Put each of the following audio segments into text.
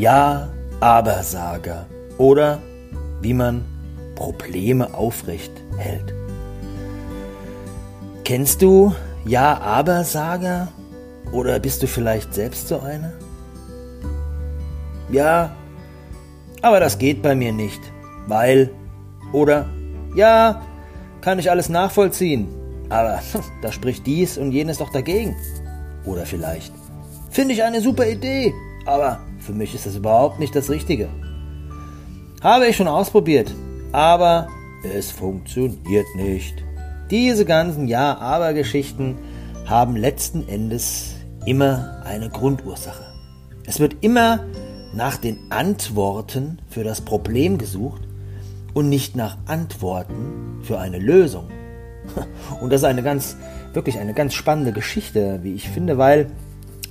Ja-Aber-Sager oder wie man Probleme aufrecht hält. Kennst du Ja-Aber-Sager oder bist du vielleicht selbst so einer? Ja, aber das geht bei mir nicht, weil oder ja, kann ich alles nachvollziehen, aber da spricht dies und jenes doch dagegen. Oder vielleicht finde ich eine super Idee, aber für mich ist das überhaupt nicht das Richtige. Habe ich schon ausprobiert, aber es funktioniert nicht. Diese ganzen Ja-Aber-Geschichten haben letzten Endes immer eine Grundursache. Es wird immer nach den Antworten für das Problem gesucht und nicht nach Antworten für eine Lösung. Und das ist eine ganz, wirklich eine ganz spannende Geschichte, wie ich finde, weil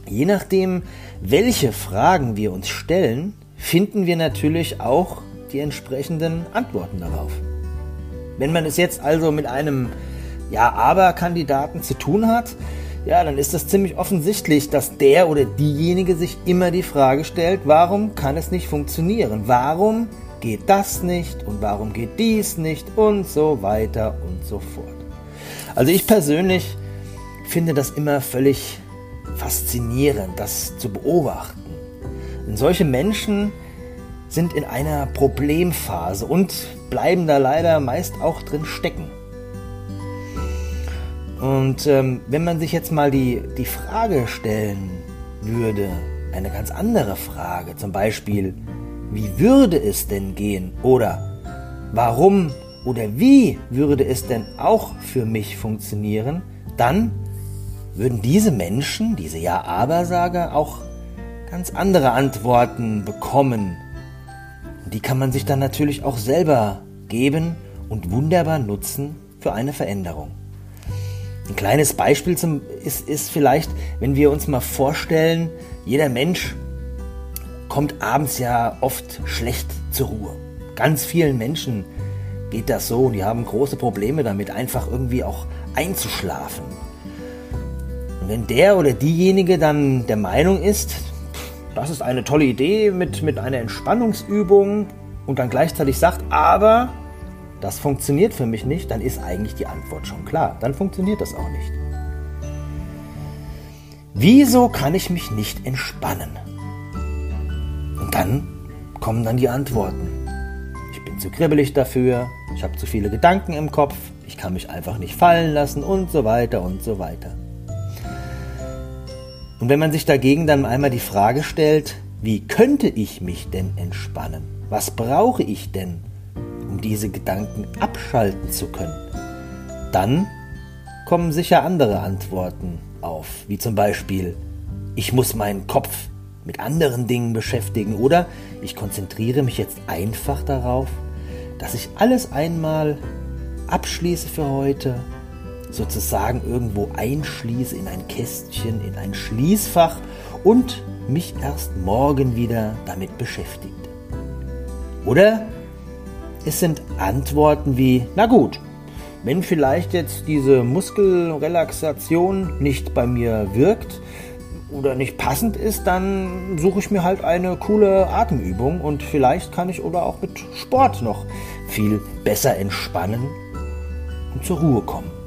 je nachdem, welche Fragen wir uns stellen, finden wir natürlich auch die entsprechenden Antworten darauf. Wenn man es jetzt also mit einem Ja-Aber-Kandidaten zu tun hat, ja, dann ist das ziemlich offensichtlich, dass der oder diejenige sich immer die Frage stellt, warum kann es nicht funktionieren? Warum geht das nicht und warum geht dies nicht und so weiter und so fort. Also ich persönlich finde das immer völlig faszinierend, das zu beobachten. Und solche Menschen sind in einer Problemphase und bleiben da leider meist auch drin stecken. Und ähm, wenn man sich jetzt mal die, die Frage stellen würde, eine ganz andere Frage, zum Beispiel, wie würde es denn gehen? Oder warum oder wie würde es denn auch für mich funktionieren? Dann würden diese Menschen, diese Ja-Aber-Sager, auch ganz andere Antworten bekommen. Und die kann man sich dann natürlich auch selber geben und wunderbar nutzen für eine Veränderung. Ein kleines Beispiel zum, ist, ist vielleicht, wenn wir uns mal vorstellen, jeder Mensch kommt abends ja oft schlecht zur Ruhe. Ganz vielen Menschen geht das so und die haben große Probleme damit, einfach irgendwie auch einzuschlafen. Wenn der oder diejenige dann der Meinung ist, das ist eine tolle Idee mit, mit einer Entspannungsübung und dann gleichzeitig sagt, aber das funktioniert für mich nicht, dann ist eigentlich die Antwort schon klar. Dann funktioniert das auch nicht. Wieso kann ich mich nicht entspannen? Und dann kommen dann die Antworten. Ich bin zu kribbelig dafür, ich habe zu viele Gedanken im Kopf, ich kann mich einfach nicht fallen lassen und so weiter und so weiter. Und wenn man sich dagegen dann einmal die Frage stellt, wie könnte ich mich denn entspannen? Was brauche ich denn, um diese Gedanken abschalten zu können, dann kommen sicher andere Antworten auf, wie zum Beispiel, ich muss meinen Kopf mit anderen Dingen beschäftigen oder ich konzentriere mich jetzt einfach darauf, dass ich alles einmal abschließe für heute, sozusagen irgendwo einschließe in ein Kästchen, in ein Schließfach und mich erst morgen wieder damit beschäftigt. Oder es sind Antworten wie, na gut, wenn vielleicht jetzt diese Muskelrelaxation nicht bei mir wirkt oder nicht passend ist, dann suche ich mir halt eine coole Atemübung und vielleicht kann ich oder auch mit Sport noch viel besser entspannen und zur Ruhe kommen.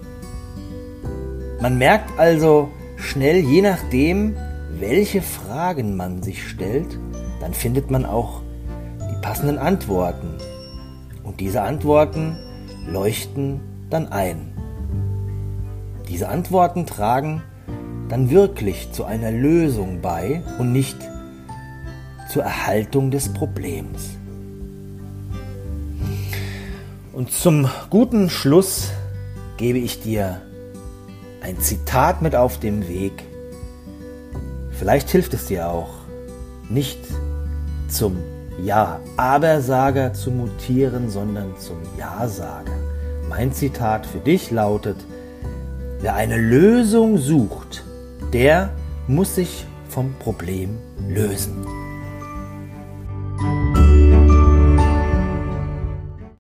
Man merkt also schnell, je nachdem, welche Fragen man sich stellt, dann findet man auch die passenden Antworten und diese Antworten leuchten dann ein. Diese Antworten tragen dann wirklich zu einer Lösung bei und nicht zur Erhaltung des Problems. Und zum guten Schluss gebe ich dir ein Zitat mit auf dem Weg. Vielleicht hilft es dir auch, nicht zum ja-Aber-Sager zu mutieren, sondern zum Ja-Sager. Mein Zitat für dich lautet, wer eine Lösung sucht, der muss sich vom Problem lösen.